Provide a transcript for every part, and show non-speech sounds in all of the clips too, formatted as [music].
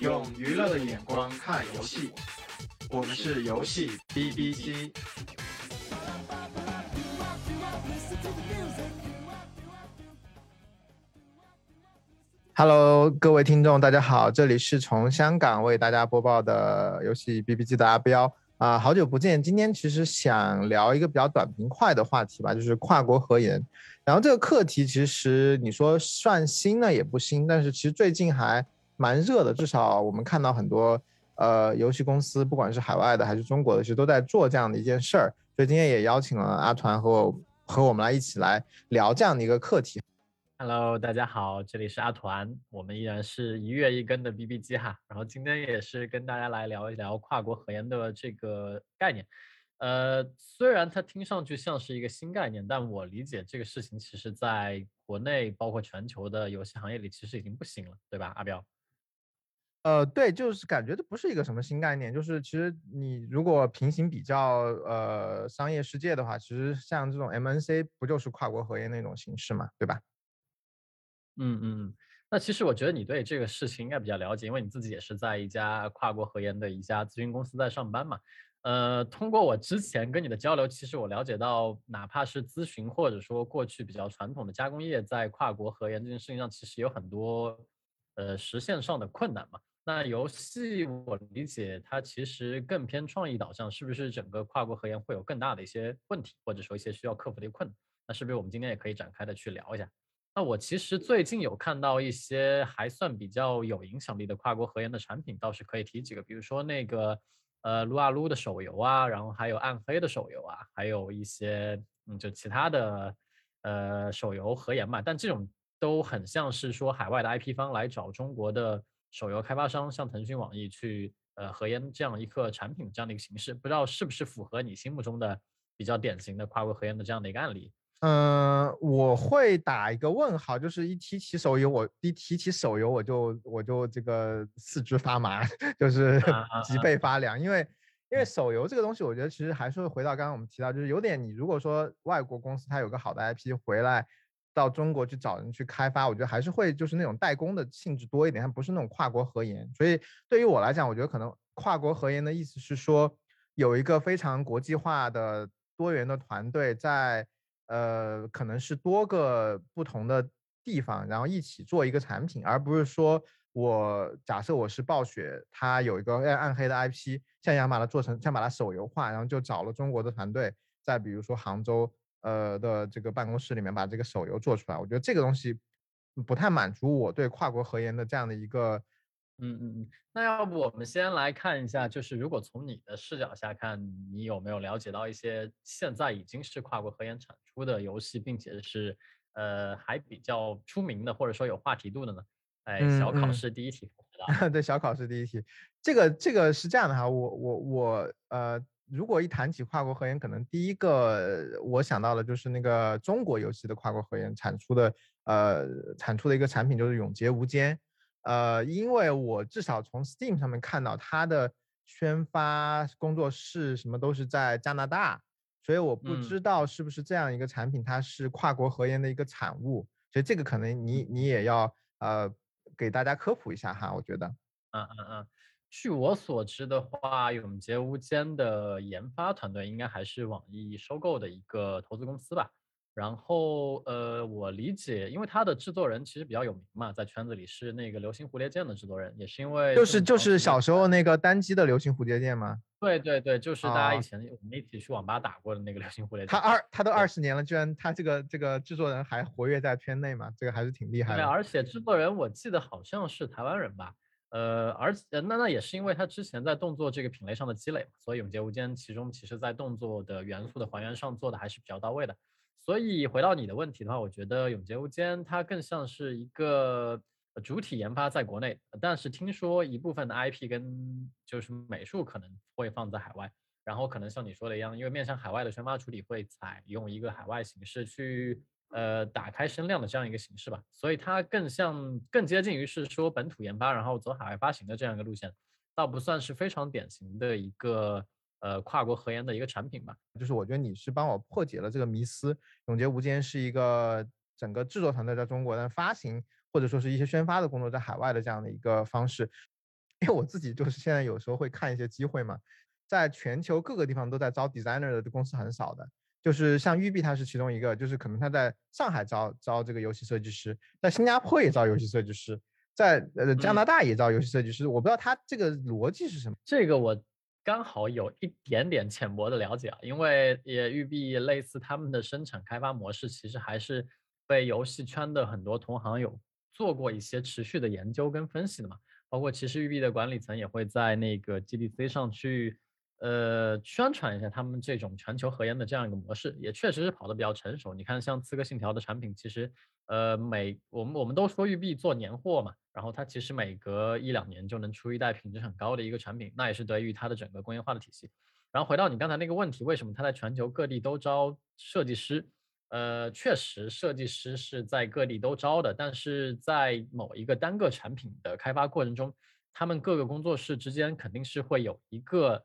用娱乐的眼光看游戏，我们是游戏 B B 机。Hello，各位听众，大家好，这里是从香港为大家播报的游戏 B B 机的阿彪啊，好久不见。今天其实想聊一个比较短平快的话题吧，就是跨国合研。然后这个课题其实你说算新呢也不新，但是其实最近还蛮热的，至少我们看到很多呃游戏公司，不管是海外的还是中国的，其实都在做这样的一件事儿。所以今天也邀请了阿团和我和我们来一起来聊这样的一个课题。Hello，大家好，这里是阿团，我们依然是一月一更的 B B 机哈，然后今天也是跟大家来聊一聊跨国合研的这个概念。呃，虽然它听上去像是一个新概念，但我理解这个事情其实在国内包括全球的游戏行业里其实已经不行了，对吧，阿彪？呃，对，就是感觉这不是一个什么新概念，就是其实你如果平行比较呃商业世界的话，其实像这种 M N C 不就是跨国合业那种形式嘛，对吧？嗯嗯，那其实我觉得你对这个事情应该比较了解，因为你自己也是在一家跨国合研的一家咨询公司在上班嘛。呃，通过我之前跟你的交流，其实我了解到，哪怕是咨询或者说过去比较传统的加工业，在跨国合研这件事情上，其实有很多呃实现上的困难嘛。那游戏我理解它其实更偏创意导向，是不是整个跨国合研会有更大的一些问题，或者说一些需要克服的困难？那是不是我们今天也可以展开的去聊一下？那我其实最近有看到一些还算比较有影响力的跨国合研的产品，倒是可以提几个，比如说那个呃撸啊撸的手游啊，然后还有暗黑的手游啊，还有一些嗯就其他的呃手游合研嘛。但这种都很像是说海外的 IP 方来找中国的手游开发商，像腾讯、网易去呃合研这样一个产品这样的一个形式，不知道是不是符合你心目中的比较典型的跨国合研的这样的一个案例。嗯，我会打一个问号，就是一提起手游，我一提起手游，我就我就这个四肢发麻，[laughs] 就是脊背。发凉，因为因为手游这个东西，我觉得其实还是会回到刚刚我们提到，就是有点你如果说外国公司它有个好的 IP 回来到中国去找人去开发，我觉得还是会就是那种代工的性质多一点，它不是那种跨国合研。所以对于我来讲，我觉得可能跨国合研的意思是说有一个非常国际化的多元的团队在。呃，可能是多个不同的地方，然后一起做一个产品，而不是说我假设我是暴雪，它有一个暗暗黑的 IP，像想把它做成，想把它手游化，然后就找了中国的团队，再比如说杭州呃的这个办公室里面把这个手游做出来，我觉得这个东西不太满足我对跨国合研的这样的一个。嗯嗯嗯，那要不我们先来看一下，就是如果从你的视角下看，你有没有了解到一些现在已经是跨国合研产出的游戏，并且是呃还比较出名的，或者说有话题度的呢？哎，小考试第一题，[laughs] 对，小考试第一题，这个这个是这样的哈，我我我呃，如果一谈起跨国合研，可能第一个我想到的就是那个中国游戏的跨国合研产出的呃产出的一个产品就是《永劫无间》。呃，因为我至少从 Steam 上面看到它的宣发工作室什么都是在加拿大，所以我不知道是不是这样一个产品，它是跨国合研的一个产物，所以这个可能你你也要呃给大家科普一下哈，我觉得。嗯嗯嗯，据我所知的话，永劫无间的研发团队应该还是网易收购的一个投资公司吧。然后，呃，我理解，因为他的制作人其实比较有名嘛，在圈子里是那个《流星蝴蝶剑》的制作人，也是因为就是就是小时候那个单机的《流星蝴蝶剑》吗？对对对，就是大家以前我们一起去网吧打过的那个《流星蝴蝶剑》。他二他都二十年了，居然他这个这个制作人还活跃在圈内嘛？这个还是挺厉害的。对，而且制作人我记得好像是台湾人吧？呃，而且那那也是因为他之前在动作这个品类上的积累嘛，所以《永劫无间》其中其实在动作的元素的还原上做的还是比较到位的。所以回到你的问题的话，我觉得《永劫无间》它更像是一个主体研发在国内，但是听说一部分的 IP 跟就是美术可能会放在海外，然后可能像你说的一样，因为面向海外的宣发处理会采用一个海外形式去呃打开声量的这样一个形式吧，所以它更像更接近于是说本土研发，然后走海外发行的这样一个路线，倒不算是非常典型的一个。呃，跨国合研的一个产品吧，就是我觉得你是帮我破解了这个迷思，《永劫无间》是一个整个制作团队在中国，但发行或者说是一些宣发的工作在海外的这样的一个方式。因为我自己就是现在有时候会看一些机会嘛，在全球各个地方都在招 designer 的公司很少的，就是像育碧它是其中一个，就是可能它在上海招招这个游戏设计师，在新加坡也招游戏设计师，在呃加拿大也招游戏设计师，我不知道它这个逻辑是什么。这个我刚好有一点点浅薄的了解啊，因为也育碧类似他们的生产开发模式，其实还是被游戏圈的很多同行有做过一些持续的研究跟分析的嘛。包括其实育碧的管理层也会在那个 GDC 上去，呃，宣传一下他们这种全球核研的这样一个模式，也确实是跑得比较成熟。你看，像《刺客信条》的产品，其实，呃，每我们我们都说育碧做年货嘛，然后它其实每隔一两年就能出一代品质很高的一个产品，那也是得益于它的整个工业化的体系。然后回到你刚才那个问题，为什么它在全球各地都招设计师？呃，确实，设计师是在各地都招的，但是在某一个单个产品的开发过程中，他们各个工作室之间肯定是会有一个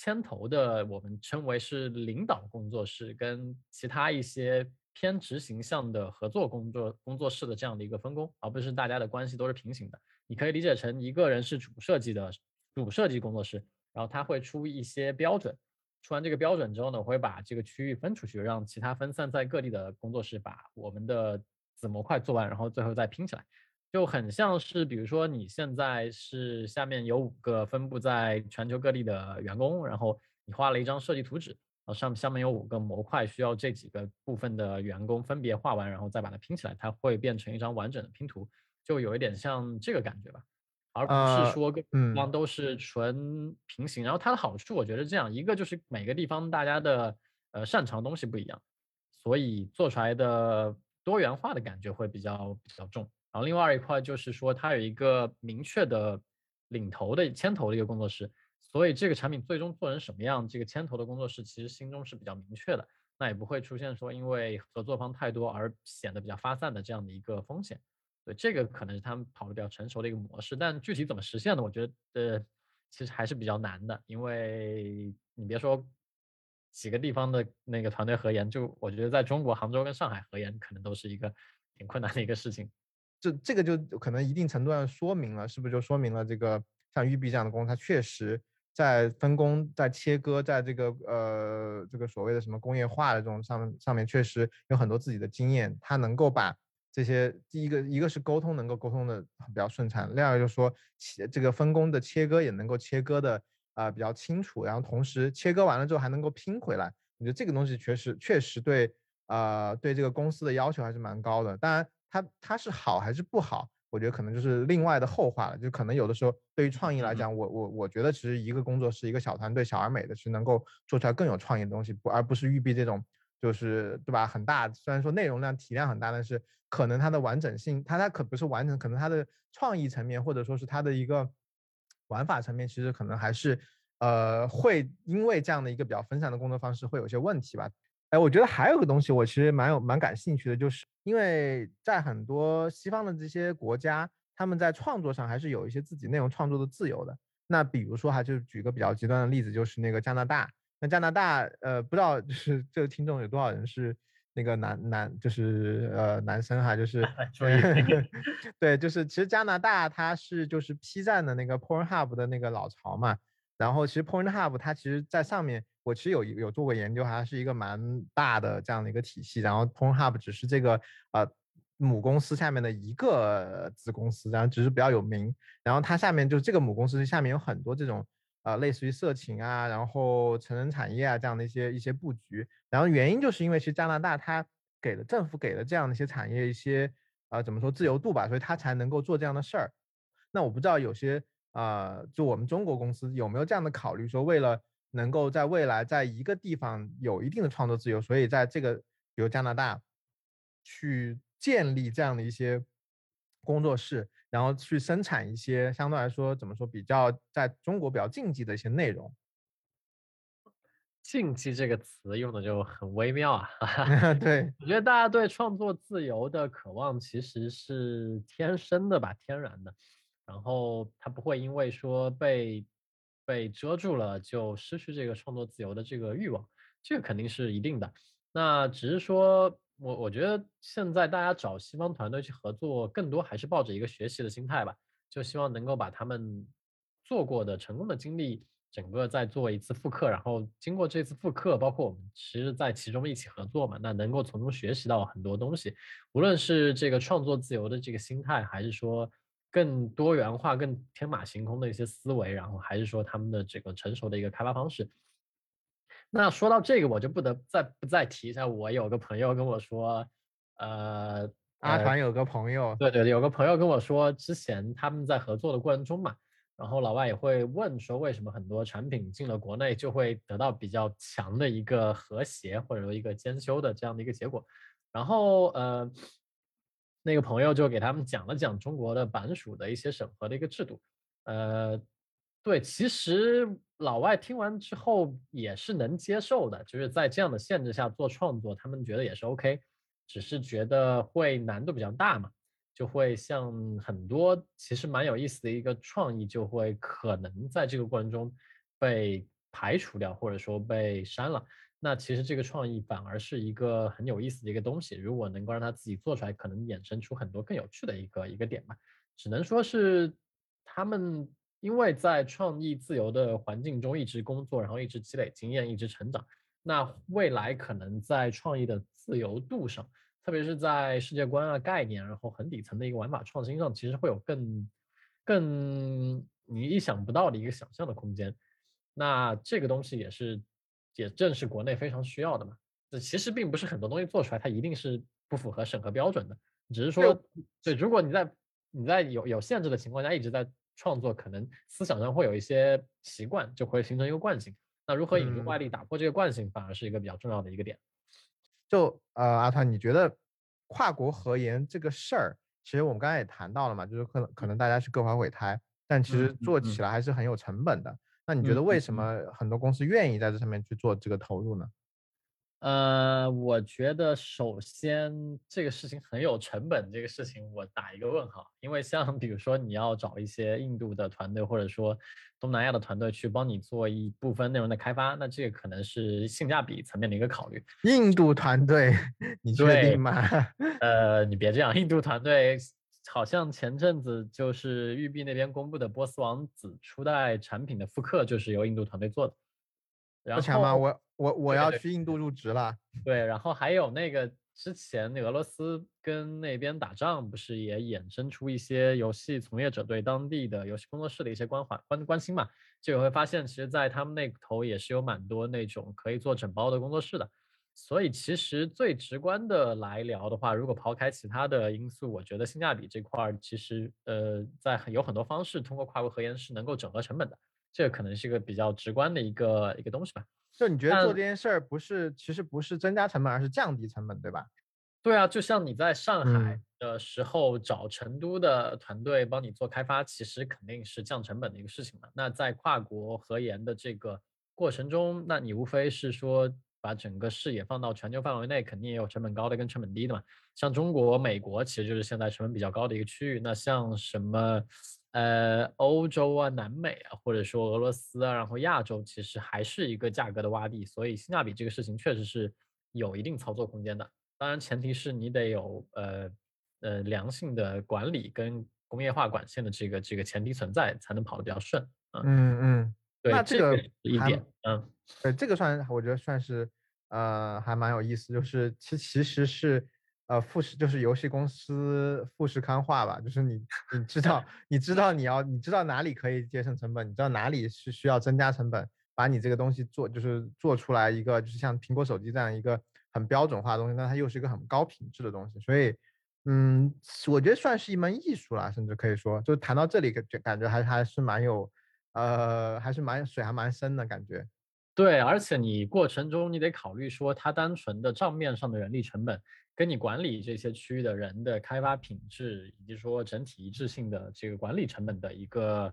牵头的，我们称为是领导工作室，跟其他一些偏执行向的合作工作工作室的这样的一个分工，而不是大家的关系都是平行的。你可以理解成一个人是主设计的主设计工作室，然后他会出一些标准。出完这个标准之后呢，我会把这个区域分出去，让其他分散在各地的工作室把我们的子模块做完，然后最后再拼起来，就很像是，比如说你现在是下面有五个分布在全球各地的员工，然后你画了一张设计图纸，然后上下面有五个模块，需要这几个部分的员工分别画完，然后再把它拼起来，它会变成一张完整的拼图，就有一点像这个感觉吧。而不是说各地方都是纯平行，然后它的好处我觉得这样一个就是每个地方大家的呃擅长东西不一样，所以做出来的多元化的感觉会比较比较重。然后另外一块就是说它有一个明确的领头的牵头的一个工作室，所以这个产品最终做成什么样，这个牵头的工作室其实心中是比较明确的，那也不会出现说因为合作方太多而显得比较发散的这样的一个风险。对，这个可能是他们跑的比较成熟的一个模式，但具体怎么实现的，我觉得呃，其实还是比较难的，因为你别说几个地方的那个团队合研，就我觉得在中国杭州跟上海合研，可能都是一个挺困难的一个事情。这这个就可能一定程度上说明了，是不是就说明了这个像育碧这样的公司，它确实在分工、在切割、在这个呃这个所谓的什么工业化的这种上上面，确实有很多自己的经验，它能够把。这些第一个一个是沟通能够沟通的比较顺畅，另外就是说切这个分工的切割也能够切割的啊比较清楚，然后同时切割完了之后还能够拼回来，我觉得这个东西确实确实对啊对这个公司的要求还是蛮高的。当然它它是好还是不好，我觉得可能就是另外的后话了。就可能有的时候对于创意来讲，我我我觉得其实一个工作室一个小团队小而美的是能够做出来更有创意的东西，不而不是育碧这种。就是对吧？很大，虽然说内容量体量很大，但是可能它的完整性，它它可不是完整，可能它的创意层面或者说是它的一个玩法层面，其实可能还是呃会因为这样的一个比较分散的工作方式会有些问题吧。哎，我觉得还有个东西，我其实蛮有蛮感兴趣的，就是因为在很多西方的这些国家，他们在创作上还是有一些自己内容创作的自由的。那比如说哈，就举个比较极端的例子，就是那个加拿大。那加拿大，呃，不知道就是这个听众有多少人是那个男男，就是呃男生哈，就 [laughs] 是 [laughs] 对，就是其实加拿大它是就是 P 站的那个 Pornhub 的那个老巢嘛，然后其实 Pornhub 它其实在上面，我其实有有做过研究，它是一个蛮大的这样的一个体系，然后 Pornhub 只是这个呃母公司下面的一个子公司，然后只是比较有名，然后它下面就这个母公司下面有很多这种。呃，类似于色情啊，然后成人产业啊这样的一些一些布局，然后原因就是因为其实加拿大它给了政府给了这样的一些产业一些啊怎么说自由度吧，所以它才能够做这样的事儿。那我不知道有些啊，就我们中国公司有没有这样的考虑，说为了能够在未来在一个地方有一定的创作自由，所以在这个比如加拿大去建立这样的一些工作室。然后去生产一些相对来说怎么说比较在中国比较禁忌的一些内容。禁忌这个词用的就很微妙啊。[laughs] [laughs] 对，我觉得大家对创作自由的渴望其实是天生的吧，天然的。然后他不会因为说被被遮住了就失去这个创作自由的这个欲望，这个肯定是一定的。那只是说。我我觉得现在大家找西方团队去合作，更多还是抱着一个学习的心态吧。就希望能够把他们做过的成功的经历，整个再做一次复刻，然后经过这次复刻，包括我们其实在其中一起合作嘛，那能够从中学习到很多东西，无论是这个创作自由的这个心态，还是说更多元化、更天马行空的一些思维，然后还是说他们的这个成熟的一个开发方式。那说到这个，我就不得再不再提一下，我有个朋友跟我说，呃，阿团有个朋友，对对，有个朋友跟我说，之前他们在合作的过程中嘛，然后老外也会问说，为什么很多产品进了国内就会得到比较强的一个和谐或者说一个兼修的这样的一个结果，然后呃，那个朋友就给他们讲了讲中国的版属的一些审核的一个制度，呃。对，其实老外听完之后也是能接受的，就是在这样的限制下做创作，他们觉得也是 OK，只是觉得会难度比较大嘛，就会像很多其实蛮有意思的一个创意，就会可能在这个过程中被排除掉，或者说被删了。那其实这个创意反而是一个很有意思的一个东西，如果能够让他自己做出来，可能衍生出很多更有趣的一个一个点吧。只能说是他们。因为在创意自由的环境中一直工作，然后一直积累经验，一直成长，那未来可能在创意的自由度上，特别是在世界观啊、概念，然后很底层的一个玩法创新上，其实会有更更你意想不到的一个想象的空间。那这个东西也是，也正是国内非常需要的嘛。这其实并不是很多东西做出来它一定是不符合审核标准的，只是说，对，如果你在你在有有限制的情况下一直在。创作可能思想上会有一些习惯，就会形成一个惯性。那如何引入外力打破这个惯性，反而是一个比较重要的一个点。就呃，阿团，你觉得跨国合研这个事儿，其实我们刚才也谈到了嘛，就是可能可能大家是各怀鬼胎，但其实做起来还是很有成本的。那你觉得为什么很多公司愿意在这上面去做这个投入呢？呃，我觉得首先这个事情很有成本，这个事情我打一个问号。因为像比如说你要找一些印度的团队，或者说东南亚的团队去帮你做一部分内容的开发，那这个可能是性价比层面的一个考虑。印度团队，[laughs] 你确定吗？[laughs] 呃，你别这样，印度团队好像前阵子就是育碧那边公布的波斯王子初代产品的复刻，就是由印度团队做的。不强吗？我我我要去印度入职了。对，然后还有那个之前俄罗斯跟那边打仗，不是也衍生出一些游戏从业者对当地的游戏工作室的一些关怀关关心嘛？就会发现，其实，在他们那头也是有蛮多那种可以做整包的工作室的。所以，其实最直观的来聊的话，如果抛开其他的因素，我觉得性价比这块儿，其实呃，在有很多方式通过跨国合研是能够整合成本的。这可能是一个比较直观的一个一个东西吧。就你觉得做这件事儿不是，其实不是增加成本，而是降低成本，对吧？对啊，就像你在上海的时候找成都的团队帮你做开发，其实肯定是降成本的一个事情嘛。那在跨国合研的这个过程中，那你无非是说把整个视野放到全球范围内，肯定也有成本高的跟成本低的嘛。像中国、美国，其实就是现在成本比较高的一个区域。那像什么？呃，欧洲啊、南美啊，或者说俄罗斯啊，然后亚洲，其实还是一个价格的洼地，所以性价比这个事情确实是有一定操作空间的。当然，前提是你得有呃呃良性的管理跟工业化管线的这个这个前提存在，才能跑得比较顺。嗯嗯，对，这个一点，嗯，对，这个算我觉得算是呃还蛮有意思，就是其其实是。呃，富士就是游戏公司富士康化吧，就是你你知道你知道你要你知道哪里可以节省成本，你知道哪里是需要增加成本，把你这个东西做就是做出来一个就是像苹果手机这样一个很标准化的东西，但它又是一个很高品质的东西，所以嗯，我觉得算是一门艺术了，甚至可以说，就谈到这里感觉感觉还还是蛮有呃还是蛮水还蛮深的感觉。对，而且你过程中你得考虑说它单纯的账面上的人力成本。跟你管理这些区域的人的开发品质，以及说整体一致性的这个管理成本的一个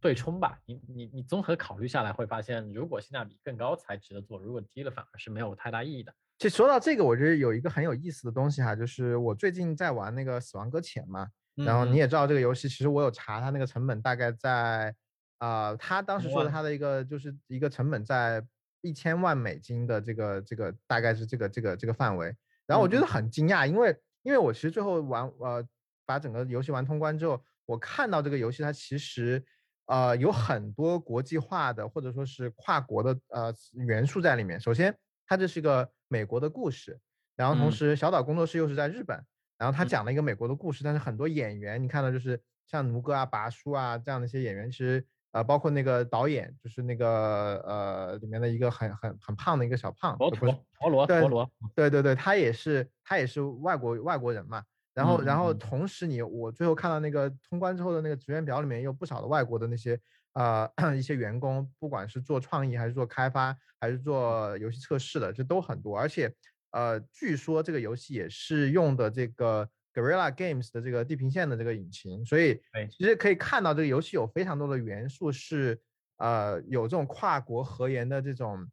对冲吧。你你你综合考虑下来，会发现如果性价比更高才值得做，如果低了反而是没有太大意义的。其实说到这个，我觉得有一个很有意思的东西哈，就是我最近在玩那个《死亡搁浅》嘛，然后你也知道这个游戏，其实我有查它那个成本大概在啊，他当时说的他的一个就是一个成本在一千万美金的这个这个大概是这个这个这个范围。然后我觉得很惊讶，因为因为我其实最后玩呃把整个游戏玩通关之后，我看到这个游戏它其实呃有很多国际化的或者说是跨国的呃元素在里面。首先，它这是一个美国的故事，然后同时小岛工作室又是在日本，然后他讲了一个美国的故事，但是很多演员你看到就是像奴哥啊、拔叔啊这样的一些演员，其实。呃，包括那个导演，就是那个呃，里面的一个很很很胖的一个小胖，陀螺，陀螺，陀螺，对对对，他也是他也是外国外国人嘛。然后然后同时你我最后看到那个通关之后的那个职员表里面有不少的外国的那些呃 [clears throat] 一些员工，不管是做创意还是做开发还是做游戏测试的，这都很多。而且呃，据说这个游戏也是用的这个。Guerrilla Games 的这个地平线的这个引擎，所以其实可以看到这个游戏有非常多的元素是呃有这种跨国合研的这种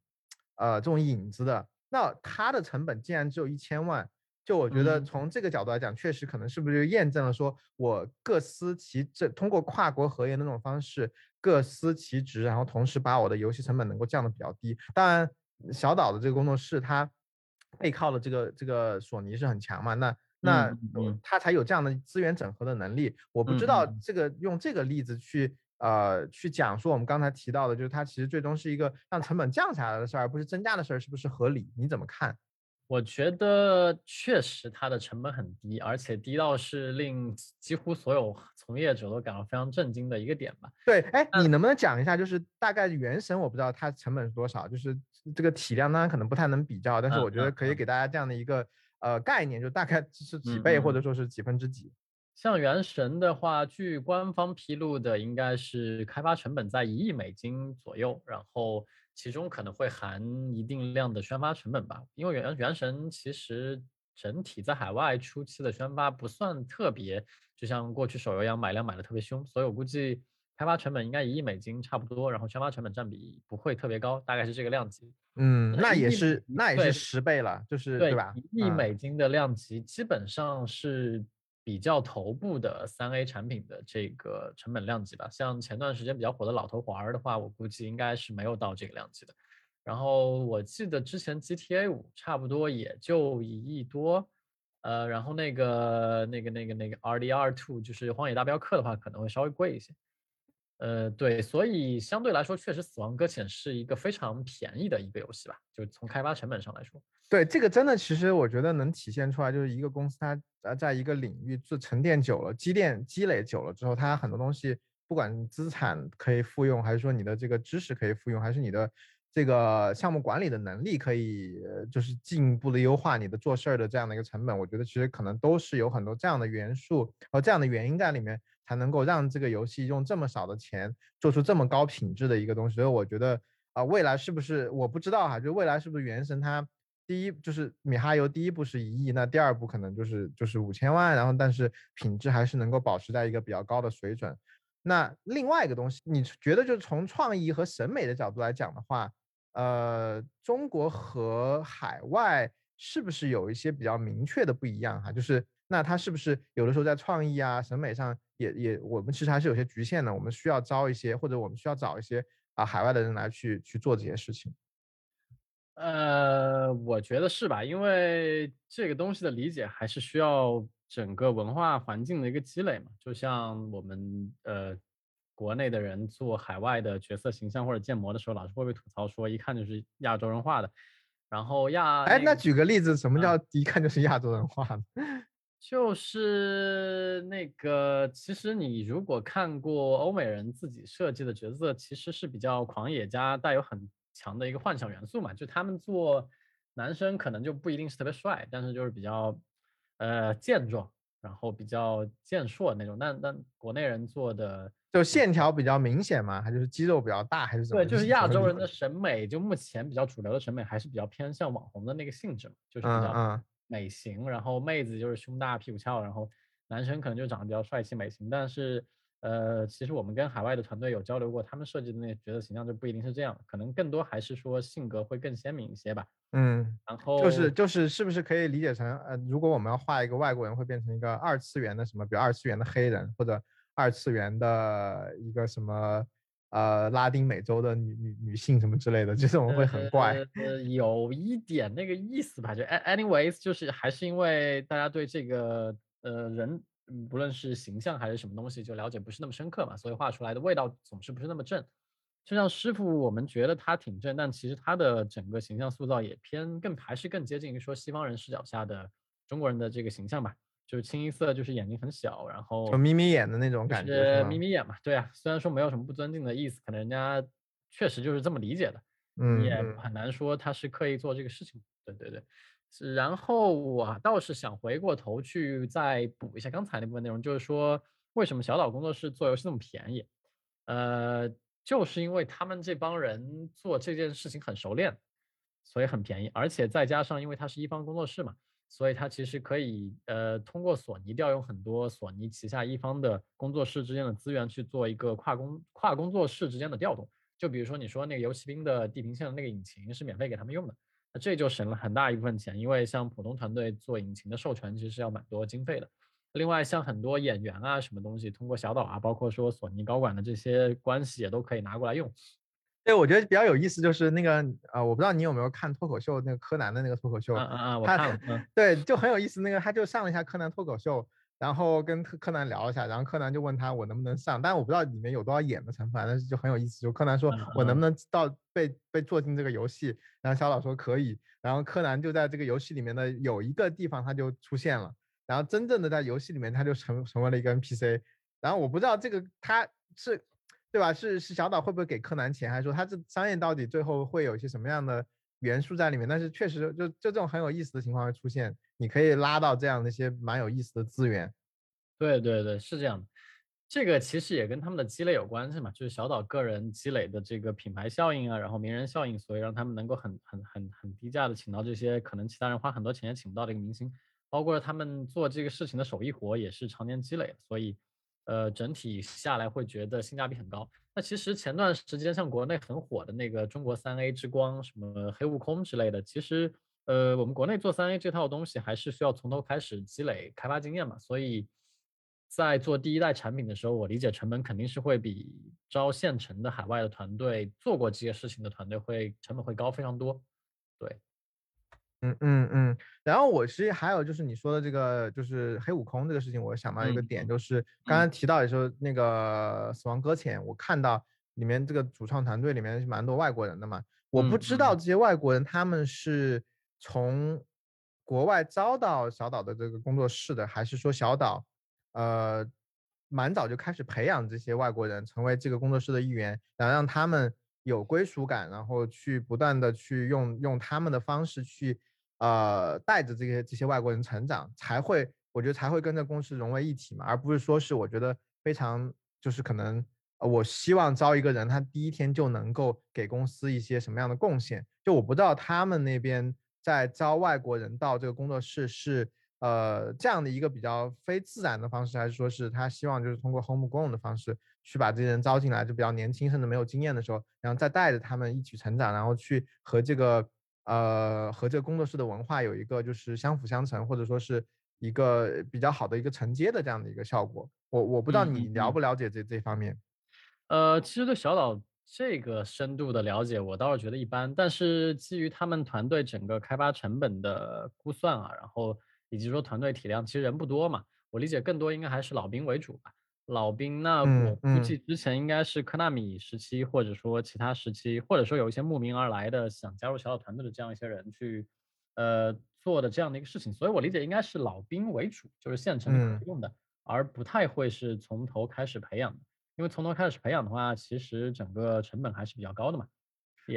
呃这种影子的。那它的成本竟然只有一千万，就我觉得从这个角度来讲，确实可能是不是就验证了说我各司其职，通过跨国合研的那种方式各司其职，然后同时把我的游戏成本能够降得比较低。当然，小岛的这个工作室它背靠的这个这个索尼是很强嘛，那。那他才有这样的资源整合的能力。我不知道这个用这个例子去呃去讲说我们刚才提到的，就是它其实最终是一个让成本降下来的事儿，而不是增加的事儿，是不是合理？你怎么看？我觉得确实它的成本很低，而且低到是令几乎所有从业者都感到非常震惊的一个点吧。对，哎，你能不能讲一下，就是大概原神我不知道它成本是多少，就是这个体量当然可能不太能比较，但是我觉得可以给大家这样的一个。呃，概念就大概是几倍，或者说是几分之几。像原神的话，据官方披露的，应该是开发成本在一亿美金左右，然后其中可能会含一定量的宣发成本吧。因为原原神其实整体在海外初期的宣发不算特别，就像过去手游一样买量买的特别凶，所以我估计开发成本应该一亿美金差不多，然后宣发成本占比不会特别高，大概是这个量级。嗯，那也是，那也是十倍了，就是对吧？一亿美金的量级，基本上是比较头部的三 A 产品的这个成本量级吧。像前段时间比较火的老头环儿的话，我估计应该是没有到这个量级的。然后我记得之前 GTA 五差不多也就一亿多，呃，然后那个那个那个那个 RDR Two 就是荒野大镖客的话，可能会稍微贵一些。呃，对，所以相对来说，确实《死亡搁浅》是一个非常便宜的一个游戏吧，就从开发成本上来说。对，这个真的，其实我觉得能体现出来，就是一个公司它呃，在一个领域做沉淀久了、积淀积累久了之后，它很多东西，不管资产可以复用，还是说你的这个知识可以复用，还是你的这个项目管理的能力可以，就是进一步的优化你的做事儿的这样的一个成本，我觉得其实可能都是有很多这样的元素和这样的原因在里面。才能够让这个游戏用这么少的钱做出这么高品质的一个东西，所以我觉得啊，未来是不是我不知道哈，就未来是不是原神它第一就是米哈游第一部是一亿，那第二部可能就是就是五千万，然后但是品质还是能够保持在一个比较高的水准。那另外一个东西，你觉得就是从创意和审美的角度来讲的话，呃，中国和海外是不是有一些比较明确的不一样哈？就是那它是不是有的时候在创意啊审美上？也也，我们其实还是有些局限的。我们需要招一些，或者我们需要找一些啊海外的人来去去做这些事情。呃，我觉得是吧？因为这个东西的理解还是需要整个文化环境的一个积累嘛。就像我们呃国内的人做海外的角色形象或者建模的时候，老是会被吐槽说一看就是亚洲人画的。然后亚哎，那举个例子，什么叫一看就是亚洲人画的？[laughs] 就是那个，其实你如果看过欧美人自己设计的角色，其实是比较狂野加带有很强的一个幻想元素嘛。就他们做男生可能就不一定是特别帅，但是就是比较呃健壮，然后比较健硕那种。但但国内人做的就线条比较明显嘛，还就是肌肉比较大，还是怎么？对，就是亚洲人的审美，就目前比较主流的审美还是比较偏向网红的那个性质嘛，就是比较。美型，然后妹子就是胸大屁股翘，然后男生可能就长得比较帅气美型。但是，呃，其实我们跟海外的团队有交流过，他们设计的那个角色形象就不一定是这样，可能更多还是说性格会更鲜明一些吧。嗯，然后就是就是是不是可以理解成，呃，如果我们要画一个外国人，会变成一个二次元的什么，比如二次元的黑人，或者二次元的一个什么？呃，拉丁美洲的女女女性什么之类的，这种会很怪。呃，有一点那个意思吧，就 anyways，就是还是因为大家对这个呃人不论是形象还是什么东西，就了解不是那么深刻嘛，所以画出来的味道总是不是那么正。就像师傅，我们觉得他挺正，但其实他的整个形象塑造也偏更还是更接近于说西方人视角下的中国人的这个形象吧，就是清一色就是眼睛很小，然后就眯眯眼的那种感觉，眯眯眼嘛，对啊，虽然说没有什么不尊敬的意思，可能人家确实就是这么理解的，嗯，也很难说他是刻意做这个事情，对对对。然后我倒是想回过头去再补一下刚才那部分内容，就是说为什么小岛工作室做游戏那么便宜？呃。就是因为他们这帮人做这件事情很熟练，所以很便宜，而且再加上因为它是一方工作室嘛，所以它其实可以呃通过索尼调用很多索尼旗下一方的工作室之间的资源去做一个跨工跨工作室之间的调动。就比如说你说那个游戏兵的地平线的那个引擎是免费给他们用的，那这就省了很大一部分钱，因为像普通团队做引擎的授权其实是要蛮多经费的。另外，像很多演员啊，什么东西，通过小岛啊，包括说索尼高管的这些关系，也都可以拿过来用。对，我觉得比较有意思就是那个啊，我不知道你有没有看脱口秀，那个柯南的那个脱口秀。嗯嗯嗯，我看了。对，就很有意思。那个他就上了一下柯南脱口秀，然后跟柯南聊一下，然后柯南就问他我能不能上，但是我不知道里面有多少演的成分，但是就很有意思。就柯南说我能不能到被被做进这个游戏，然后小老说可以，然后柯南就在这个游戏里面的有一个地方他就出现了。然后真正的在游戏里面，他就成成为了一个 NPC。然后我不知道这个他是，对吧？是是小岛会不会给柯南钱，还是说他这商业到底最后会有一些什么样的元素在里面？但是确实就就这种很有意思的情况会出现，你可以拉到这样的一些蛮有意思的资源。对对对，是这样的。这个其实也跟他们的积累有关系嘛，就是小岛个人积累的这个品牌效应啊，然后名人效应，所以让他们能够很很很很低价的请到这些可能其他人花很多钱也请不到的一个明星。包括他们做这个事情的手艺活也是常年积累，所以，呃，整体下来会觉得性价比很高。那其实前段时间像国内很火的那个中国三 A 之光，什么黑悟空之类的，其实，呃，我们国内做三 A 这套东西还是需要从头开始积累开发经验嘛。所以在做第一代产品的时候，我理解成本肯定是会比招现成的海外的团队做过这些事情的团队会成本会高非常多，对。嗯嗯嗯，然后我其实还有就是你说的这个就是黑悟空这个事情，我想到一个点，就是刚刚提到的时候那个死亡搁浅，我看到里面这个主创团队里面是蛮多外国人的嘛，我不知道这些外国人他们是从国外招到小岛的这个工作室的，还是说小岛呃蛮早就开始培养这些外国人成为这个工作室的一员，然后让他们有归属感，然后去不断的去用用他们的方式去。呃，带着这些这些外国人成长，才会我觉得才会跟这公司融为一体嘛，而不是说是我觉得非常就是可能，我希望招一个人，他第一天就能够给公司一些什么样的贡献？就我不知道他们那边在招外国人到这个工作室是呃这样的一个比较非自然的方式，还是说是他希望就是通过 homegrown 的方式去把这些人招进来，就比较年轻甚至没有经验的时候，然后再带着他们一起成长，然后去和这个。呃，和这个工作室的文化有一个就是相辅相成，或者说是一个比较好的一个承接的这样的一个效果。我我不知道你了不了解这这方面。呃，其实对小岛这个深度的了解，我倒是觉得一般。但是基于他们团队整个开发成本的估算啊，然后以及说团队体量，其实人不多嘛，我理解更多应该还是老兵为主吧。老兵，那我估计之前应该是科纳米时期，或者说其他时期，或者说有一些慕名而来的想加入小岛团队的这样一些人去，呃，做的这样的一个事情。所以我理解应该是老兵为主，就是现成可用的，而不太会是从头开始培养的。因为从头开始培养的话，其实整个成本还是比较高的嘛。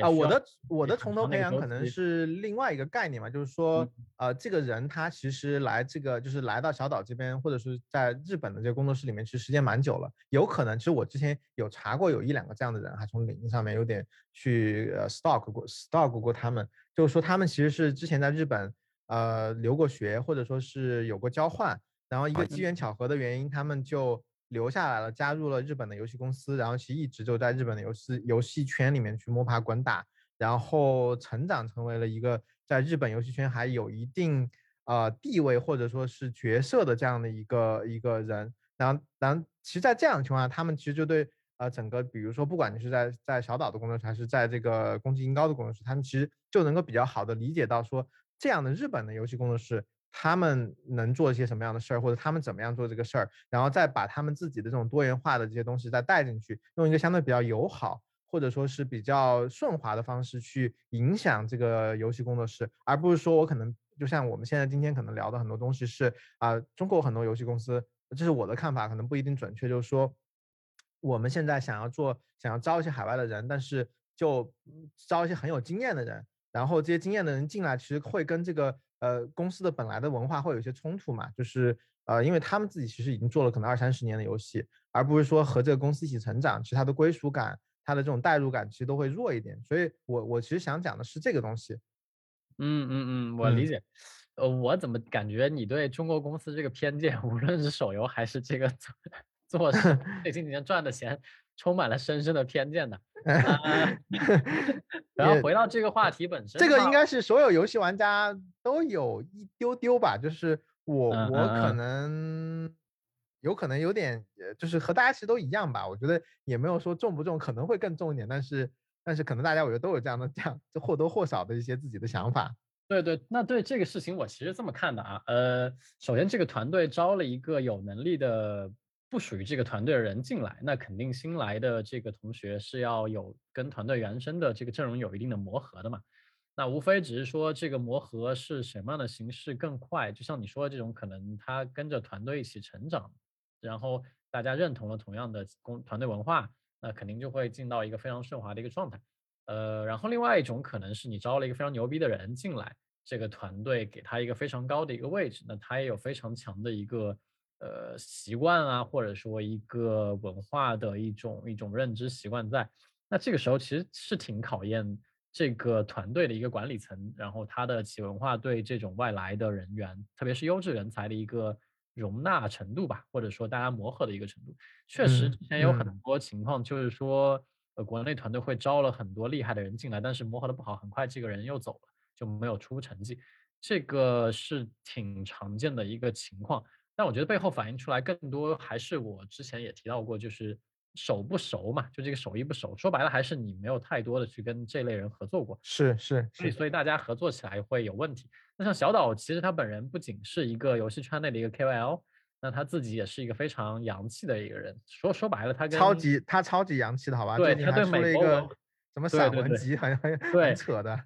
啊，我的我的从头培养可能是另外一个概念嘛，就是说，呃，这个人他其实来这个就是来到小岛这边，或者是在日本的这个工作室里面，其实时间蛮久了。有可能，其实我之前有查过，有一两个这样的人，还从领英上面有点去呃 stalk 过 stalk 过他们，就是说他们其实是之前在日本呃留过学，或者说是有过交换，然后一个机缘巧合的原因，他们就。留下来了，加入了日本的游戏公司，然后其实一直就在日本的游戏游戏圈里面去摸爬滚打，然后成长成为了一个在日本游戏圈还有一定呃地位或者说是角色的这样的一个一个人。然后，然后，其实，在这样的情况下，他们其实就对呃整个，比如说，不管你是在在小岛的工作室，还是在这个宫崎英高的工作室，他们其实就能够比较好的理解到说，这样的日本的游戏工作室，他们能做一些什么样的事儿，或者他们怎么样做这个事儿，然后再把他们自己的这种多元化的这些东西再带进去，用一个相对比较友好或者说是比较顺滑的方式去影响这个游戏工作室，而不是说我可能就像我们现在今天可能聊的很多东西是啊，中国很多游戏公司，这是我的看法，可能不一定准确，就是说我们现在想要做，想要招一些海外的人，但是就招一些很有经验的人。然后这些经验的人进来，其实会跟这个呃公司的本来的文化会有一些冲突嘛，就是呃因为他们自己其实已经做了可能二三十年的游戏，而不是说和这个公司一起成长，其实它的归属感、它的这种代入感其实都会弱一点。所以我我其实想讲的是这个东西。嗯嗯嗯，我理解。呃，我怎么感觉你对中国公司这个偏见，无论是手游还是这个做做最近几年赚的钱？充满了深深的偏见的。[laughs] 然后回到这个话题本身，这个应该是所有游戏玩家都有一丢丢吧。就是我我可能有可能有点，就是和大家其实都一样吧。我觉得也没有说重不重，可能会更重一点。但是但是可能大家我觉得都有这样的这样就或多或少的一些自己的想法。对对，那对这个事情我其实这么看的啊。呃，首先这个团队招了一个有能力的。不属于这个团队的人进来，那肯定新来的这个同学是要有跟团队原生的这个阵容有一定的磨合的嘛。那无非只是说这个磨合是什么样的形式更快，就像你说的这种，可能他跟着团队一起成长，然后大家认同了同样的工团队文化，那肯定就会进到一个非常顺滑的一个状态。呃，然后另外一种可能是你招了一个非常牛逼的人进来，这个团队给他一个非常高的一个位置，那他也有非常强的一个。呃，习惯啊，或者说一个文化的一种一种认知习惯在，那这个时候其实是挺考验这个团队的一个管理层，然后他的企业文化对这种外来的人员，特别是优质人才的一个容纳程度吧，或者说大家磨合的一个程度。确实之前有很多情况，就是说，呃，国内团队会招了很多厉害的人进来，但是磨合的不好，很快这个人又走了，就没有出成绩，这个是挺常见的一个情况。但我觉得背后反映出来更多还是我之前也提到过，就是熟不熟嘛，就这个手艺不熟。说白了还是你没有太多的去跟这类人合作过，是是，所以所以大家合作起来会有问题。那像小岛，其实他本人不仅是一个游戏圈内的一个 KOL，那他自己也是一个非常洋气的一个人。说说白了，他跟超级他超级洋气的好吧？对，他对美国什么散文集很很很扯的。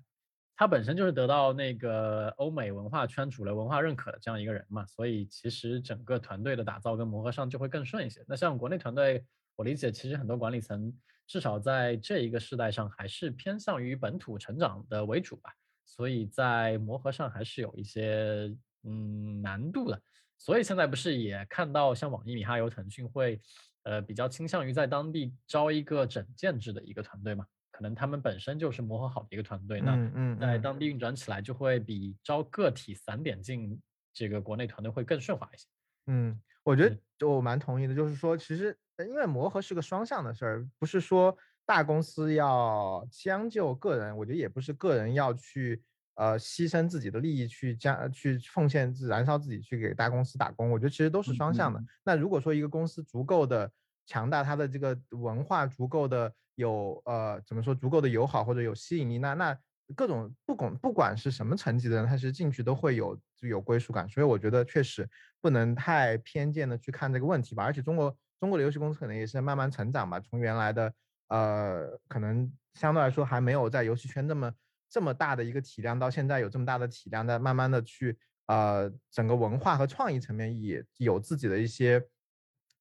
他本身就是得到那个欧美文化圈主流文化认可的这样一个人嘛，所以其实整个团队的打造跟磨合上就会更顺一些。那像国内团队，我理解其实很多管理层至少在这一个时代上还是偏向于本土成长的为主吧，所以在磨合上还是有一些嗯难度的。所以现在不是也看到像网易、米哈游、腾讯会呃比较倾向于在当地招一个整建制的一个团队嘛？可能他们本身就是磨合好的一个团队，那在当地运转起来就会比招个体散点进这个国内团队会更顺滑一些。嗯，我觉得我蛮同意的，就是说，其实因为磨合是个双向的事儿，不是说大公司要将就个人，我觉得也不是个人要去呃牺牲自己的利益去将去奉献自燃烧自己去给大公司打工，我觉得其实都是双向的。那如果说一个公司足够的强大，它的这个文化足够的。有呃，怎么说足够的友好或者有吸引力，那那各种不管不管是什么层级的人，他其实进去都会有就有归属感，所以我觉得确实不能太偏见的去看这个问题吧。而且中国中国的游戏公司可能也是慢慢成长吧，从原来的呃可能相对来说还没有在游戏圈这么这么大的一个体量，到现在有这么大的体量，在慢慢的去呃整个文化和创意层面也有自己的一些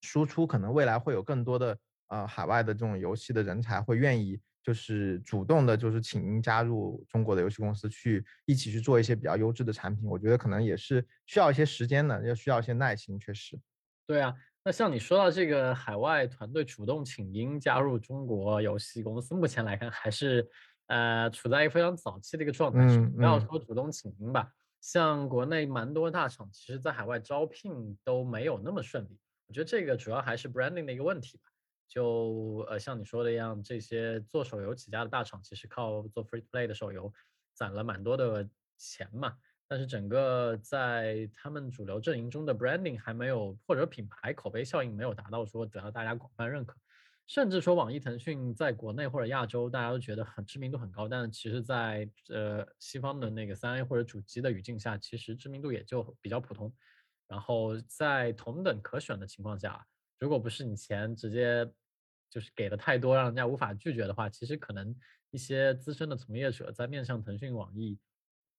输出，可能未来会有更多的。呃，海外的这种游戏的人才会愿意，就是主动的，就是请您加入中国的游戏公司，去一起去做一些比较优质的产品。我觉得可能也是需要一些时间的，要需要一些耐心，确实。对啊，那像你说到这个海外团队主动请缨加入中国游戏公司，目前来看还是呃处在一个非常早期的一个状态。嗯不要说主动请缨吧，像国内蛮多大厂，其实在海外招聘都没有那么顺利。我觉得这个主要还是 branding 的一个问题吧。就呃像你说的一样，这些做手游起家的大厂，其实靠做 free play 的手游攒了蛮多的钱嘛。但是整个在他们主流阵营中的 branding 还没有，或者品牌口碑效应没有达到说得到大家广泛认可。甚至说网易、腾讯在国内或者亚洲，大家都觉得很知名度很高，但其实，在呃西方的那个三 A 或者主机的语境下，其实知名度也就比较普通。然后在同等可选的情况下，如果不是你钱直接就是给的太多，让人家无法拒绝的话，其实可能一些资深的从业者在面向腾讯、网易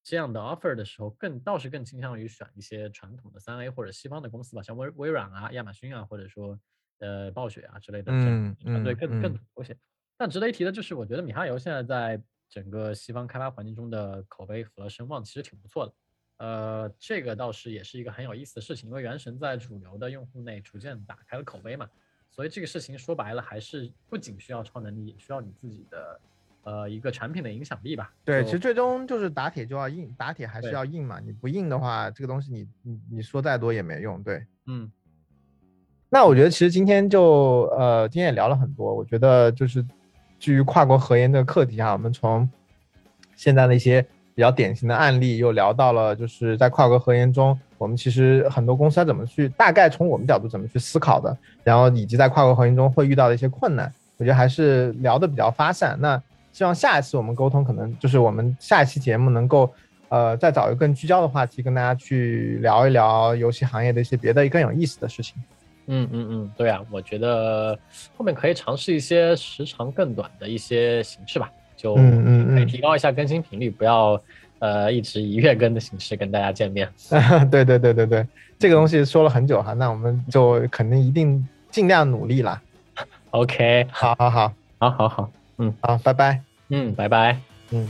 这样的 offer 的时候，更倒是更倾向于选一些传统的三 A 或者西方的公司吧，像微微软啊、亚马逊啊，或者说。呃，暴雪啊之类的团队更更多些。但值得一提的就是，我觉得米哈游现在在整个西方开发环境中的口碑和声望其实挺不错的。呃，这个倒是也是一个很有意思的事情，因为原神在主流的用户内逐渐打开了口碑嘛。所以这个事情说白了，还是不仅需要超能力，也需要你自己的呃一个产品的影响力吧。对，其实最终就是打铁就要硬，打铁还是要硬嘛。你不硬的话，这个东西你你你说再多也没用。对，嗯。那我觉得其实今天就呃，今天也聊了很多。我觉得就是基于跨国合研这个课题啊，我们从现在的一些比较典型的案例，又聊到了就是在跨国合研中，我们其实很多公司怎么去大概从我们角度怎么去思考的，然后以及在跨国合研中会遇到的一些困难，我觉得还是聊的比较发散。那希望下一次我们沟通，可能就是我们下一期节目能够呃再找一个更聚焦的话题，跟大家去聊一聊游戏行业的一些别的更有意思的事情。嗯嗯嗯，对啊，我觉得后面可以尝试一些时长更短的一些形式吧，就可以提高一下更新频率，不要呃一直以月更的形式跟大家见面。[laughs] 对对对对对，这个东西说了很久哈，那我们就肯定一定尽量努力啦。[laughs] OK，好好好，好好好，嗯，好，拜拜，嗯，拜拜，嗯。